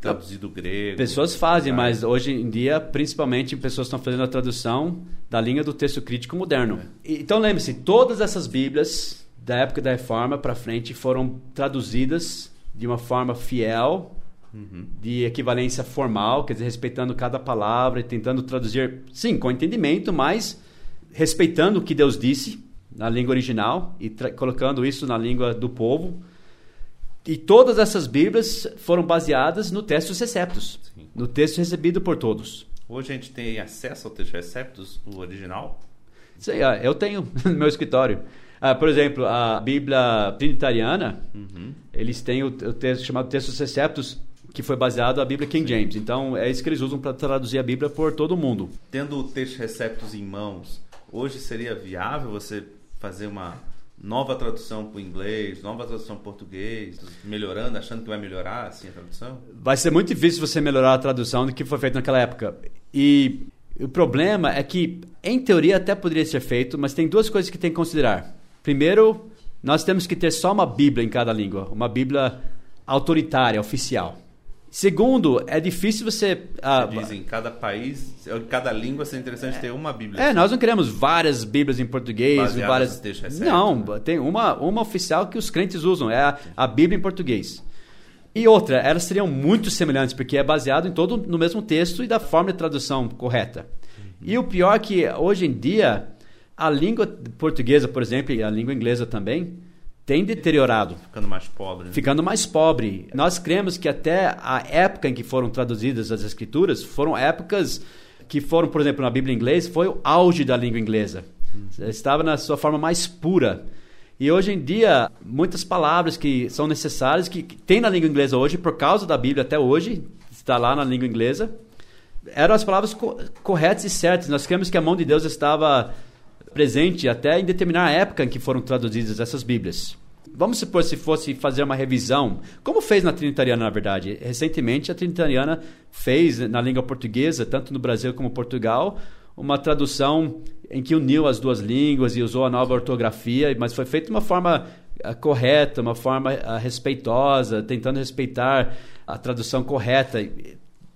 Speaker 2: Traduzir do grego.
Speaker 3: Pessoas fazem, mas hoje em dia, principalmente, pessoas estão fazendo a tradução da linha do texto crítico moderno. É. Então lembre-se, todas essas Bíblias da época da Reforma para frente foram traduzidas de uma forma fiel, uhum. de equivalência formal, quer dizer, respeitando cada palavra e tentando traduzir, sim, com entendimento, mas respeitando o que Deus disse na língua original e colocando isso na língua do povo. E todas essas Bíblias foram baseadas no texto receptos,
Speaker 2: Sim.
Speaker 3: no texto recebido por todos.
Speaker 2: Hoje a gente tem acesso ao texto receptos, o original.
Speaker 3: Sei, ah, eu tenho no meu escritório. Ah, por exemplo, a Bíblia Trinitariana, eles têm o, o texto chamado Textos Receptos, que foi baseado na Bíblia King James. Então, é isso que eles usam para traduzir a Bíblia por todo mundo.
Speaker 2: Tendo o texto receptos em mãos, hoje seria viável você fazer uma nova tradução para o inglês, nova tradução para português, melhorando, achando que vai melhorar assim a tradução?
Speaker 3: Vai ser muito difícil você melhorar a tradução do que foi feito naquela época. E o problema é que, em teoria, até poderia ser feito, mas tem duas coisas que tem que considerar. Primeiro, nós temos que ter só uma Bíblia em cada língua, uma Bíblia autoritária, oficial. Segundo, é difícil você. ah,
Speaker 2: Você diz em cada país, em cada língua seria interessante ter uma Bíblia.
Speaker 3: É,
Speaker 2: assim.
Speaker 3: nós não queremos várias Bíblias em português,
Speaker 2: Baseadas
Speaker 3: várias.
Speaker 2: nos textos receptos,
Speaker 3: Não,
Speaker 2: né?
Speaker 3: tem uma, uma oficial que os crentes usam, é a, a Bíblia em português. E outra, elas seriam muito semelhantes, porque é baseado em todo no mesmo texto e da forma de tradução correta. E o pior é que hoje em dia, a língua portuguesa, por exemplo, e a língua inglesa também, tem deteriorado
Speaker 2: Ficando mais pobre. né?
Speaker 3: ficando mais pobre. Nós cremos que até a época em que foram traduzidas as escrituras foram épocas que foram, por exemplo, na Bíblia em inglês, foi o auge da língua inglesa. Estava na sua forma mais pura. E hoje em dia, muitas palavras que são necessárias, que, que tem na língua inglesa hoje, por causa da Bíblia até hoje, está lá na língua inglesa, eram as palavras co- corretas e certas. Nós cremos que a mão de Deus estava presente até em determinar a época em que foram traduzidas essas Bíblias. Vamos supor se fosse fazer uma revisão, como fez na Trinitariana, na verdade. Recentemente, a Trinitariana fez na língua portuguesa, tanto no Brasil como Portugal, uma tradução em que uniu as duas línguas e usou a nova ortografia, mas foi feito de uma forma ah, correta, uma forma ah, respeitosa, tentando respeitar a tradução correta.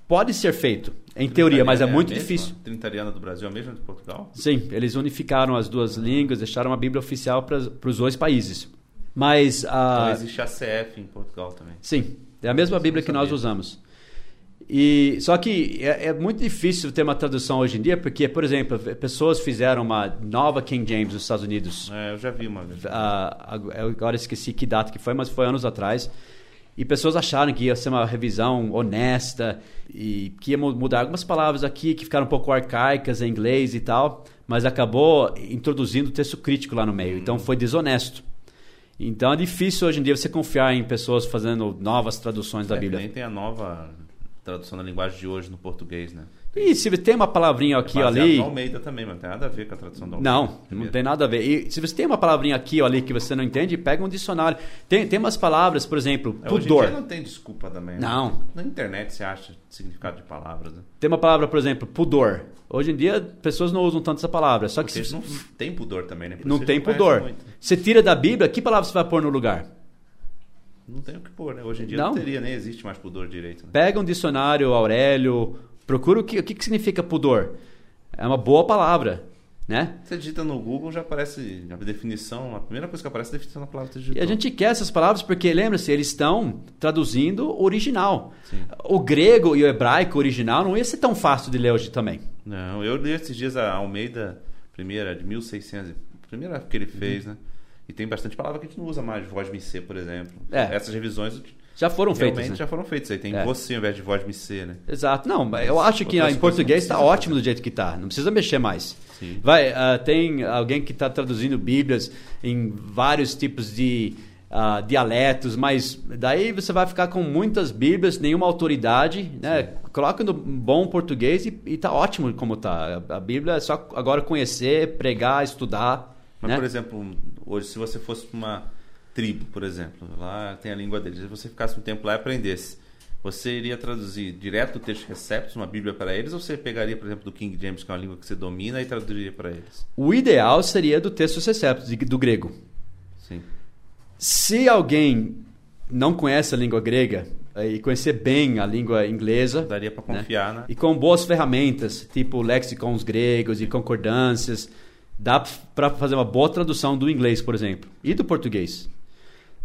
Speaker 3: Pode ser feito, em teoria, mas é muito
Speaker 2: mesma?
Speaker 3: difícil.
Speaker 2: Trinitariana do Brasil é a mesma de Portugal?
Speaker 3: Sim, eles unificaram as duas línguas, deixaram a Bíblia oficial para os dois países. Mas
Speaker 2: Então
Speaker 3: a
Speaker 2: existe a CF em Portugal também.
Speaker 3: sim, é a mesma Bíblia que nós usamos. E só que é, é muito difícil ter uma tradução hoje em dia, porque, por exemplo, pessoas fizeram uma nova King James nos Estados Unidos.
Speaker 2: É, eu já vi uma vez.
Speaker 3: Ah, agora esqueci que data que foi, mas foi anos atrás. E pessoas acharam que ia ser uma revisão honesta e que ia mu- mudar algumas palavras aqui que ficaram um pouco arcaicas em inglês e tal, mas acabou introduzindo texto crítico lá no meio. Então foi desonesto. Então é difícil hoje em dia você confiar em pessoas fazendo novas traduções da
Speaker 2: É,
Speaker 3: Bíblia.
Speaker 2: Nem tem a nova tradução da linguagem de hoje no português, né?
Speaker 3: E se tem uma palavrinha aqui
Speaker 2: é
Speaker 3: ou ali.
Speaker 2: Almeida também, mas não tem nada a ver com a tradução do Almeida.
Speaker 3: Não, não tem nada a ver. E se você tem uma palavrinha aqui ou ali que você não entende, pega um dicionário. Tem, tem umas palavras, por exemplo,
Speaker 2: É, hoje
Speaker 3: pudor.
Speaker 2: dia não tem desculpa também. né?
Speaker 3: Não.
Speaker 2: Na internet você acha significado de palavras. Né?
Speaker 3: Tem uma palavra, por exemplo, pudor. Hoje em dia, pessoas não usam tanto essa palavra. Só que
Speaker 2: Porque
Speaker 3: se,
Speaker 2: não tem pudor também, né? Por
Speaker 3: não tem
Speaker 2: conhecem
Speaker 3: pudor.
Speaker 2: muito.
Speaker 3: Você tira da Bíblia, que palavra você vai pôr no lugar?
Speaker 2: Não tem o que pôr, né? Hoje em dia não,
Speaker 3: Não.
Speaker 2: teria, nem existe mais pudor direito. Né?
Speaker 3: Pega um dicionário, Aurélio, procura o que, o que, que significa pudor. É uma boa palavra, né?
Speaker 2: Você digita no Google, já aparece a definição, a primeira coisa que aparece é a definição da palavra
Speaker 3: E a gente quer essas palavras porque, lembra-se, eles estão traduzindo o original.
Speaker 2: Sim.
Speaker 3: O grego e o hebraico original não ia ser tão fácil de ler hoje também.
Speaker 2: Não, eu li esses dias a Almeida, primeira, de 1600, primeira que ele fez, né? E tem bastante palavra que a gente não usa mais, voz me ser, por exemplo.
Speaker 3: É.
Speaker 2: Essas revisões
Speaker 3: Já foram
Speaker 2: realmente
Speaker 3: feitas, né?
Speaker 2: já foram feitas. Aí tem
Speaker 3: É.
Speaker 2: você ao invés de voz ser, né?
Speaker 3: Exato. Não, mas eu acho que em português está ótimo do jeito que está. Não precisa mexer mais.
Speaker 2: Sim.
Speaker 3: Vai, ah, tem alguém que está traduzindo Bíblias em vários tipos de ah, dialetos, mas daí você vai ficar com muitas Bíblias, nenhuma autoridade, né? Coloca no bom português e, e tá ótimo como tá. A, a Bíblia é só agora conhecer, pregar, estudar.
Speaker 2: Mas,
Speaker 3: né?
Speaker 2: por exemplo, hoje, se você fosse uma tribo, por exemplo, lá tem a língua deles, se você ficasse um tempo lá e aprendesse, você iria traduzir direto o texto receptos, uma Bíblia para eles, ou você pegaria, por exemplo, do King James, que é uma língua que você domina, e traduziria para eles?
Speaker 3: O ideal seria do texto receptos, do grego.
Speaker 2: Sim.
Speaker 3: Se alguém não conhece a língua grega eh, e conhecer bem a língua inglesa,
Speaker 2: Daria para
Speaker 3: né?
Speaker 2: confiar, né?
Speaker 3: E com boas ferramentas, tipo lexicons gregos e concordâncias, dá para fazer uma boa tradução do inglês, por exemplo, e do português.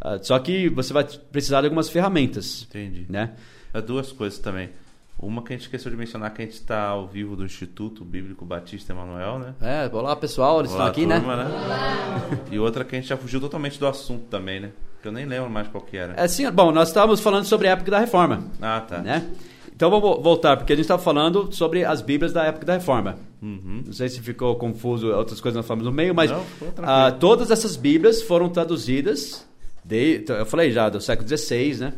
Speaker 3: Ah, só que você vai precisar de algumas ferramentas,
Speaker 2: Entendi.
Speaker 3: né?
Speaker 2: Há duas coisas também. Uma que a gente esqueceu de mencionar, que a gente está ao vivo do Instituto Bíblico Batista Emanuel, né?
Speaker 3: É, olá pessoal, eles
Speaker 2: Olá,
Speaker 3: estão aqui,
Speaker 2: turma,
Speaker 3: né?
Speaker 2: E outra que a gente já fugiu totalmente do assunto também, né? Que eu nem lembro mais qual que era.
Speaker 3: É assim, bom, nós estávamos falando sobre a época da Reforma.
Speaker 2: Ah, tá.
Speaker 3: Né? Então vamos voltar, porque a gente estava falando sobre as Bíblias da época da Reforma.
Speaker 2: Uhum.
Speaker 3: Não sei se ficou confuso outras coisas nós falamos no meio, mas
Speaker 2: Não,
Speaker 3: ah, todas essas Bíblias foram traduzidas, de, eu falei já, do século XVI, né?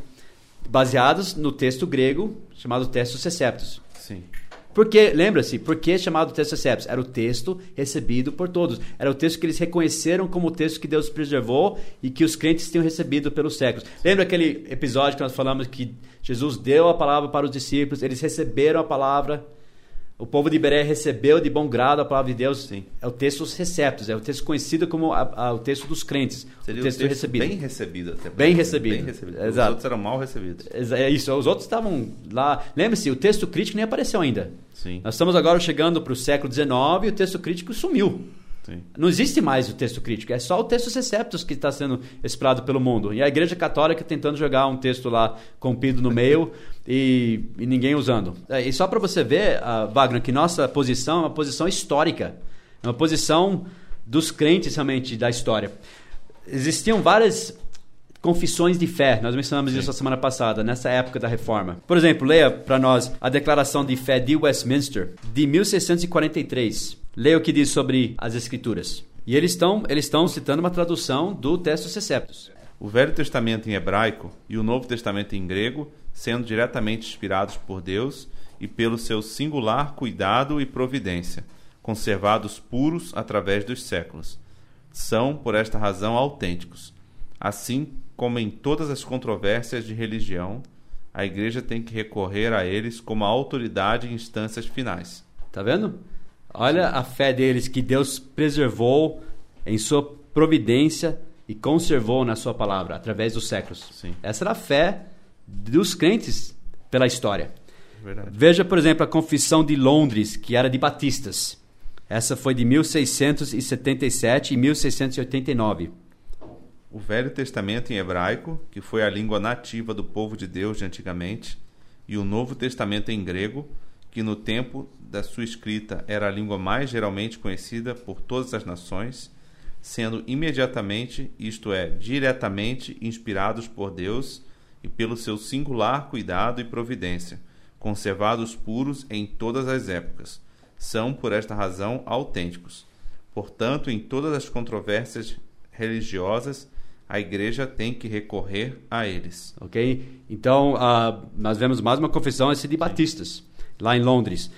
Speaker 3: baseadas no texto grego chamado Textus Receptus.
Speaker 2: Sim.
Speaker 3: Porque, lembra-se, por que chamado texto Receptus? Era o texto recebido por todos. Era o texto que eles reconheceram como o texto que Deus preservou e que os crentes tinham recebido pelos séculos. Lembra aquele episódio que nós falamos que Jesus deu a palavra para os discípulos, eles receberam a palavra, o povo de Iberé recebeu de bom grado a palavra de Deus?
Speaker 2: Sim.
Speaker 3: É o texto Receptus, é o texto conhecido como a- a- o texto dos crentes.
Speaker 2: Seria
Speaker 3: o texto, recebido.
Speaker 2: bem recebido até.
Speaker 3: Bem recebido.
Speaker 2: Bem recebido. Os
Speaker 3: Exato.
Speaker 2: outros eram mal recebidos.
Speaker 3: É isso, os outros estavam lá. Lembre-se, o texto crítico nem apareceu ainda.
Speaker 2: Sim.
Speaker 3: Nós estamos agora chegando para o século XIX e o texto crítico sumiu.
Speaker 2: Sim.
Speaker 3: Não existe mais o texto crítico, é só o texto receptus que está sendo explorado pelo mundo. E a Igreja Católica tentando jogar um texto lá comprido no meio e, e ninguém usando. É, E só para você ver, ah, Wagner, que nossa posição é uma posição histórica, é uma posição dos crentes realmente da história. Existiam várias confissões de fé, nós mencionamos isso a semana passada, nessa época da reforma. Por exemplo, leia para nós a Declaração de Fé de Westminster, de 1643. Leia o que diz sobre as Escrituras. E eles estão eles estão citando uma tradução do Textus Receptus.
Speaker 2: O Velho Testamento em hebraico e o Novo Testamento em grego, sendo diretamente inspirados por Deus e pelo seu singular cuidado e providência, conservados puros através dos séculos, são, por esta razão, autênticos. Assim como em todas as controvérsias de religião, a Igreja tem que recorrer a eles como a autoridade em instâncias finais.
Speaker 3: Tá vendo? Olha a fé deles que Deus preservou em sua providência e conservou na sua palavra através dos séculos.
Speaker 2: Sim.
Speaker 3: Essa era a fé dos crentes pela história.
Speaker 2: Verdade.
Speaker 3: Veja, por exemplo, a Confissão de Londres, que era de batistas. Essa foi de 1677 e 1689.
Speaker 2: O Velho Testamento em hebraico, que foi a língua nativa do povo de Deus de antigamente, e o Novo Testamento em grego, que no tempo da sua escrita era a língua mais geralmente conhecida por todas as nações, sendo imediatamente, isto é, diretamente inspirados por Deus e pelo seu singular cuidado e providência, conservados puros em todas as épocas, são por esta razão autênticos. Portanto, em todas as controvérsias religiosas, a igreja tem que recorrer a eles.
Speaker 3: Ok? Então, ah, nós vemos mais uma confissão esse de batistas, lá em Londres.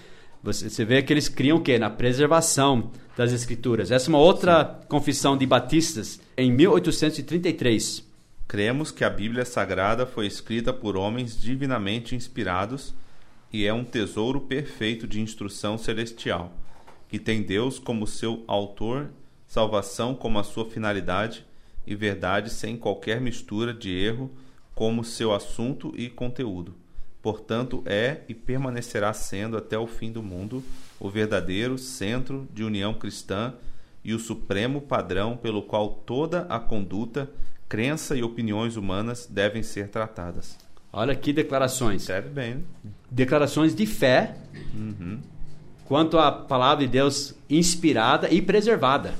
Speaker 3: Você, você vê que eles criam o quê? Na preservação das escrituras. Essa é uma outra confissão de batistas, em 1833.
Speaker 2: Cremos que a Bíblia Sagrada foi escrita por homens divinamente inspirados e é um tesouro perfeito de instrução celestial, que tem Deus como seu autor, salvação como a sua finalidade e verdade sem qualquer mistura de erro como seu assunto e conteúdo. Portanto, é e permanecerá sendo até o fim do mundo o verdadeiro centro de união cristã e o supremo padrão pelo qual toda a conduta, crença e opiniões humanas devem ser tratadas.
Speaker 3: Olha que declarações.
Speaker 2: Serve bem, né?
Speaker 3: Declarações de fé
Speaker 2: Uhum.
Speaker 3: quanto à palavra de Deus inspirada e preservada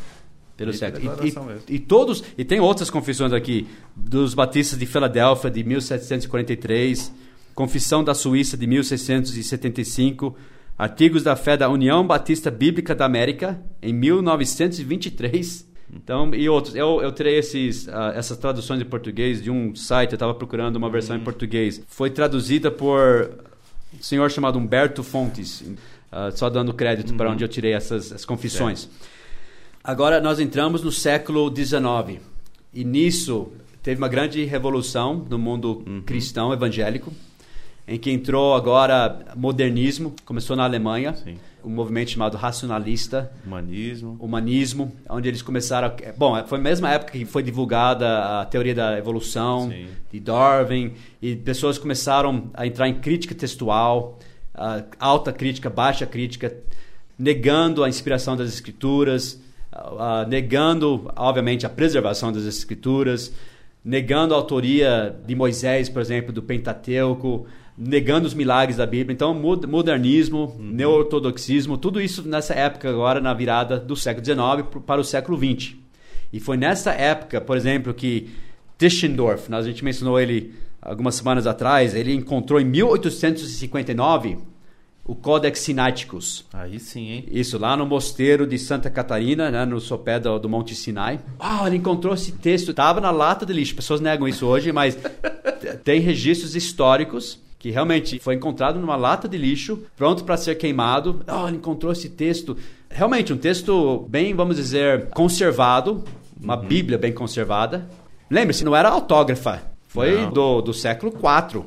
Speaker 3: pelo século. E, e- e todos e tem outras confissões aqui dos batistas de Filadélfia de 1743, Confissão da Suíça de 1675, Artigos da Fé da União Batista Bíblica da América em 1923. Então, e outros. Eu, eu tirei esses, ah, essas traduções em português de um site, eu estava procurando uma versão em português. Foi traduzida por um senhor chamado Humberto Fontes, ah, só dando crédito para onde eu tirei essas, essas confissões. Agora nós entramos no século XIX e nisso teve uma grande revolução no mundo cristão evangélico, em que entrou agora modernismo, começou na Alemanha,
Speaker 2: Sim.
Speaker 3: Um movimento chamado racionalista,
Speaker 2: Humanismo.
Speaker 3: humanismo, onde eles começaram. A, bom, foi a mesma época que foi divulgada a teoria da evolução
Speaker 2: Sim.
Speaker 3: de Darwin e pessoas começaram a entrar em crítica textual, alta crítica, baixa crítica, negando a inspiração das escrituras, negando, obviamente, a preservação das escrituras, negando a autoria de Moisés, por exemplo, do Pentateuco, negando os milagres da Bíblia. Então, mo- modernismo, neo-ortodoxismo, tudo isso nessa época agora, na virada do século XIX para o século XX. E foi nessa época, por exemplo, que Tischendorf, a gente mencionou ele algumas semanas atrás, ele encontrou em 1859 o Codex Sinaiticus.
Speaker 2: Aí sim, hein?
Speaker 3: Isso, lá no mosteiro de Santa Catarina, né, no sopé do, do Monte Sinai. Ah, ele encontrou esse texto, estava na lata de lixo. Pessoas negam isso hoje, mas tem registros históricos que realmente foi encontrado numa lata de lixo, pronto para ser queimado. Ah, ele encontrou esse texto. Realmente, um texto bem, vamos dizer, conservado, uma uhum. Bíblia bem conservada. Lembre-se, não era autógrafa, foi do, do século IV.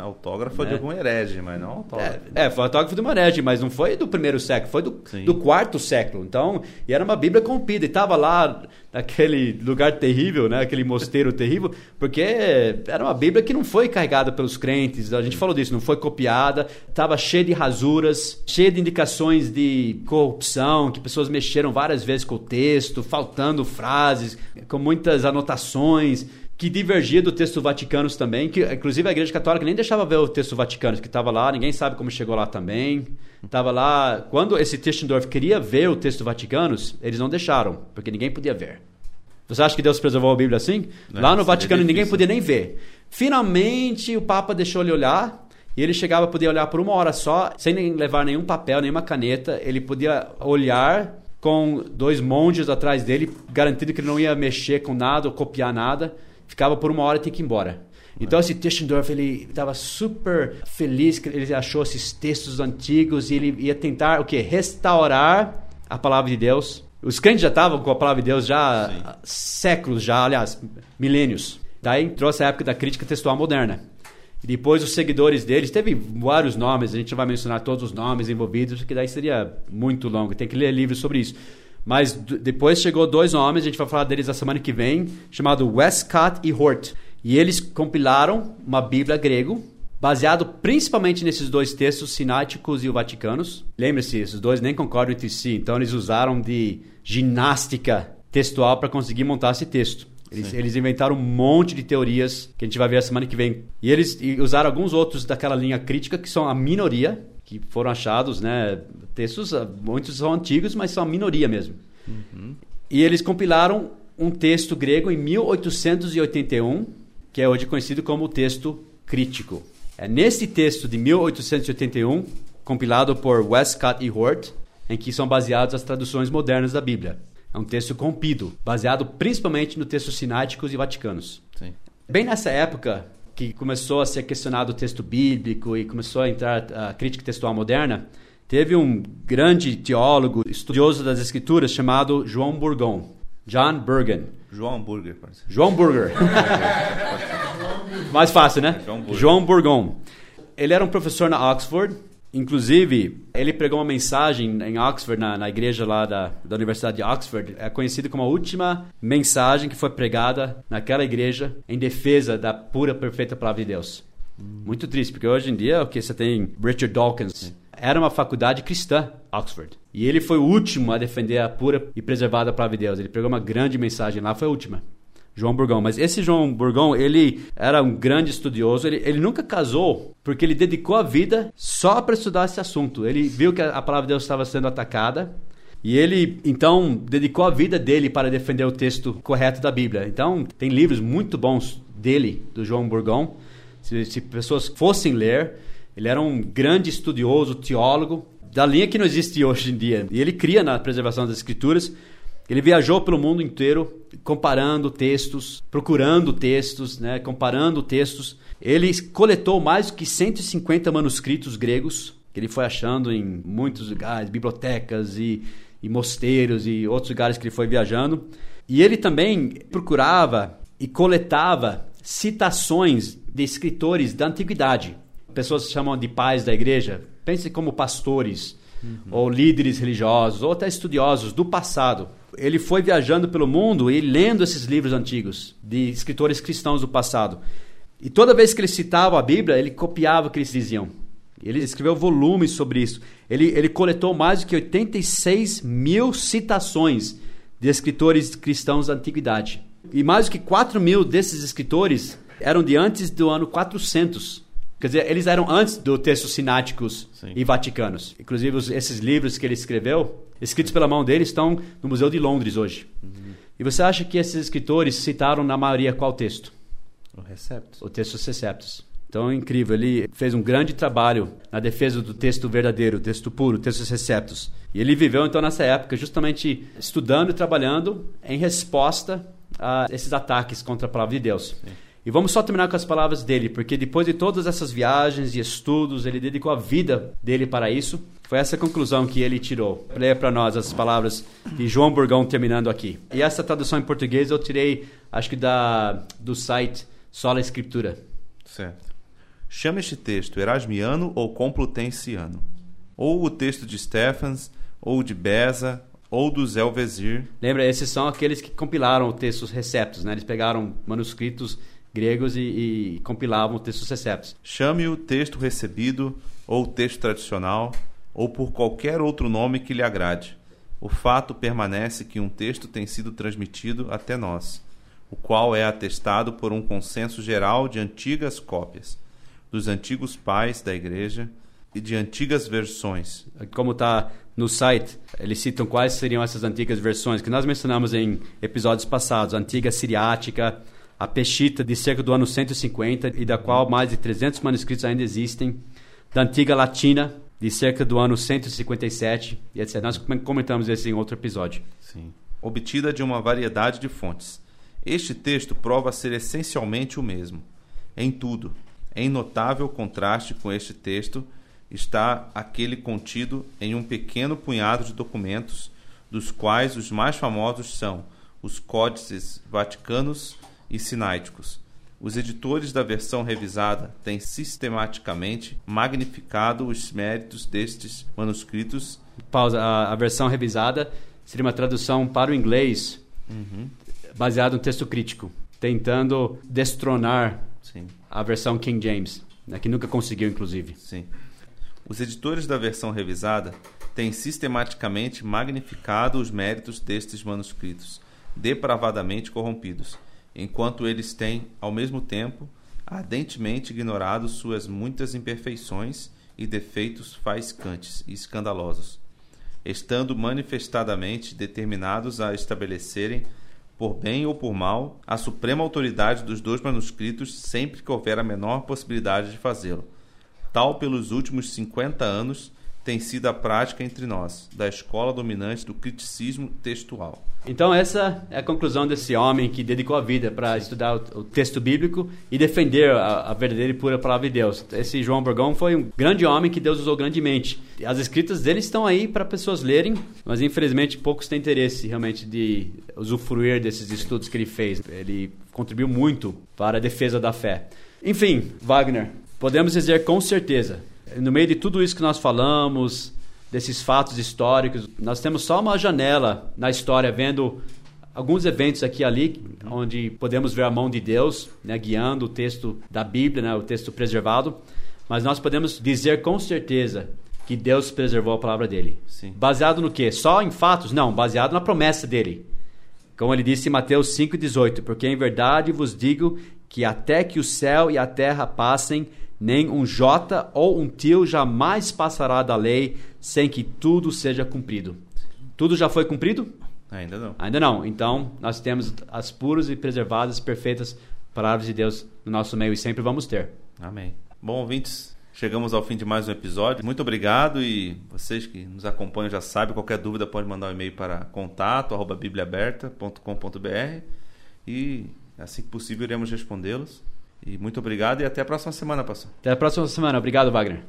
Speaker 2: Autógrafo né? de algum herege, mas não autógrafo.
Speaker 3: É, é, foi autógrafo de uma herege, mas não foi do primeiro século, foi do, do quarto século. Então, e era uma Bíblia corrompida. E estava lá naquele lugar terrível, né? aquele mosteiro terrível, porque era uma Bíblia que não foi carregada pelos crentes. A gente falou disso, não foi copiada, estava cheia de rasuras, cheia de indicações de corrupção, que pessoas mexeram várias vezes com o texto, faltando frases, com muitas anotações que divergia do texto Vaticano também, que inclusive a Igreja Católica nem deixava ver o texto Vaticano, que estava lá, ninguém sabe como chegou lá também. Estava lá, quando esse Tischendorf queria ver o texto Vaticano, eles não deixaram, porque ninguém podia ver. Você acha que Deus preservou a Bíblia assim? Não, lá no Vaticano ninguém podia nem ver. Finalmente o Papa deixou ele olhar, e ele chegava a poder olhar por uma hora só, sem levar nenhum papel, nenhuma caneta. Ele podia olhar com dois monges atrás dele, garantindo que ele não ia mexer com nada ou copiar nada ficava por uma hora e tinha que ir embora. Então esse Tischendorf ele estava super feliz que ele achou esses textos antigos e ele ia tentar o que restaurar a palavra de Deus. Os crentes já estavam com a palavra de Deus já Sim. séculos já, aliás, milênios. Daí trouxe a época da crítica textual moderna. E depois os seguidores deles, teve vários nomes, a gente não vai mencionar todos os nomes envolvidos, porque daí seria muito longo, tem que ler livros sobre isso. Mas depois chegou dois homens, a gente vai falar deles a semana que vem, chamado Westcott e Hort. E eles compilaram uma Bíblia grego, baseado principalmente nesses dois textos sináticos e o vaticanos. Lembre-se, esses dois nem concordam entre si, então eles usaram de ginástica textual para conseguir montar esse texto. Eles, eles, inventaram um monte de teorias que a gente vai ver a semana que vem. E eles usaram alguns outros daquela linha crítica que são a minoria, que foram achados, né? Textos, ah, muitos são antigos, mas são a minoria mesmo. Uhum. E eles compilaram um texto grego em 1881, que é hoje conhecido como o texto crítico. É nesse texto de 1881, compilado por Westcott e Hort, em que são baseadas as traduções modernas da Bíblia. É um texto compido, baseado principalmente no textos sináticos e vaticanos. Sim. Bem nessa época, que começou a ser questionado o texto bíblico e começou a entrar a crítica textual moderna, teve um grande teólogo, estudioso das escrituras, chamado João Burgon. John Burgon.
Speaker 2: João Burger,
Speaker 3: parece. João Burger. Mais fácil, né? João, João Burgon. Ele era um professor na Oxford Inclusive, ele pregou uma mensagem em Oxford, na, na igreja lá da, da Universidade de Oxford, é conhecido como a última mensagem que foi pregada naquela igreja em defesa da pura, perfeita palavra de Deus. Muito triste, porque hoje em dia o que você tem Richard Dawkins. Era uma faculdade cristã, Oxford. E ele foi o último a defender a pura e preservada palavra de Deus. Ele pregou uma grande mensagem lá, foi a última. João Burgão. Mas esse João Burgão, ele era um grande estudioso. Ele, ele nunca casou porque ele dedicou a vida só para estudar esse assunto. Ele viu que a, palavra de Deus estava sendo atacada. E ele, então, dedicou a vida dele para defender o texto correto da Bíblia. Então, tem livros muito bons dele, do João Burgão. Se, se pessoas fossem ler, ele era um grande estudioso, teólogo, da linha que não existe hoje em dia. E ele cria na preservação das Escrituras. Ele viajou pelo mundo inteiro comparando textos, procurando textos, né, comparando textos. Ele coletou mais do que 150 manuscritos gregos que ele foi achando em muitos lugares, bibliotecas e, e mosteiros e outros lugares que ele foi viajando. E ele também procurava e coletava citações de escritores da antiguidade. Pessoas chamam de pais da igreja. Pense como pastores, uhum. ou líderes religiosos, ou até estudiosos do passado ele foi viajando pelo mundo e lendo esses livros antigos de escritores cristãos do passado. E toda vez que ele citava a Bíblia, ele copiava o que eles diziam. Ele escreveu volumes sobre isso. Ele, ele coletou mais do que 86 mil citações de escritores cristãos da antiguidade. E mais do que 4 mil desses escritores eram de antes do ano 400. Quer dizer, eles eram antes do textos sináticos Sim. e vaticanos. Inclusive, os, esses livros que ele escreveu, escritos pela mão dele, estão no Museu de Londres hoje. Uhum. E você acha que esses escritores citaram na maioria qual texto?
Speaker 2: O recepto.
Speaker 3: O texto Receptos. Então é incrível, ele fez um grande trabalho na defesa do texto verdadeiro, texto puro, textos receptos. E ele viveu então nessa época justamente estudando e trabalhando em resposta a esses ataques contra a palavra de Deus. Sim. E vamos só terminar com as palavras dele, porque depois de todas essas viagens e estudos, ele dedicou a vida dele para isso. Foi essa conclusão que ele tirou. Leia para nós as palavras de João Burgão terminando aqui. E essa tradução em português eu tirei, acho que da do site Sola Escritura.
Speaker 2: Certo. Chama este texto erasmiano ou complutenciano, ou o texto de Stephens, ou de Beza, ou do Zelvezir.
Speaker 3: Lembra, esses são aqueles que compilaram textos receptos, né? Eles pegaram manuscritos gregos e, e compilavam textos receptos.
Speaker 2: Chame o texto recebido ou texto tradicional ou por qualquer outro nome que lhe agrade. O fato permanece que um texto tem sido transmitido até nós, o qual é atestado por um consenso geral de antigas cópias, dos antigos pais da igreja e de antigas versões.
Speaker 3: Como está no site, eles citam quais seriam essas antigas versões que nós mencionamos em episódios passados: antiga siriática, a Peshita de cerca do ano 150 e da qual mais de 300 manuscritos ainda existem, da antiga latina de cerca do ano 157 e etc. Nós comentamos isso em outro episódio.
Speaker 2: Sim. Obtida de uma variedade de fontes. Este texto prova ser essencialmente o mesmo. Em tudo, em notável contraste com este texto está aquele contido em um pequeno punhado de documentos, dos quais os mais famosos são os Códices Vaticanos e Sináiticos. Os editores da versão revisada têm sistematicamente magnificado os méritos destes manuscritos.
Speaker 3: Pausa. A, a versão revisada seria uma tradução para o inglês uhum. baseada no texto crítico, tentando destronar Sim. a versão King James, né, que nunca conseguiu, inclusive.
Speaker 2: Sim. Os editores da versão revisada têm sistematicamente magnificado os méritos destes manuscritos, depravadamente corrompidos enquanto eles têm, ao mesmo tempo, ardentemente ignorado suas muitas imperfeições e defeitos faiscantes e escandalosos, estando manifestadamente determinados a estabelecerem, por bem ou por mal, a suprema autoridade dos dois manuscritos sempre que houver a menor possibilidade de fazê-lo. Tal pelos últimos cinquenta anos tem sido a prática entre nós, da escola dominante do criticismo textual.
Speaker 3: Então, essa é a conclusão desse homem que dedicou a vida para estudar o, o, texto bíblico e defender a, a, verdadeira e pura palavra de Deus. Esse João Borgão foi um grande homem que Deus usou grandemente. As escritas dele estão aí para pessoas lerem, mas infelizmente poucos têm interesse realmente de usufruir desses estudos que ele fez. Ele contribuiu muito para a defesa da fé. Enfim, Wagner, podemos dizer com certeza no meio de tudo isso que nós falamos, desses fatos históricos, nós temos só uma janela na história vendo alguns eventos aqui e ali onde podemos ver a mão de Deus né, guiando o texto da Bíblia, né, o texto preservado, mas nós podemos dizer com certeza que Deus preservou a palavra dele.
Speaker 2: Sim.
Speaker 3: Baseado no quê? Só em fatos? Não, baseado na promessa dele. Como ele disse em Mateus 5,18: Porque em verdade vos digo que até que o céu e a terra passem, nem um jota ou um tio jamais passará da lei sem que tudo seja cumprido. Tudo já foi cumprido?
Speaker 2: Ainda não.
Speaker 3: Ainda não. Então, nós temos as puras e preservadas, perfeitas palavras de Deus no nosso meio e sempre vamos ter.
Speaker 2: Amém. Bom, ouvintes, chegamos ao fim de mais um episódio. Muito obrigado e vocês que nos acompanham já sabem, qualquer dúvida pode mandar um e-mail para contato@bibliaaberta.com.br e assim que possível iremos respondê-los. E muito obrigado e até a próxima semana, pastor.
Speaker 3: Até a próxima semana. Obrigado, Wagner.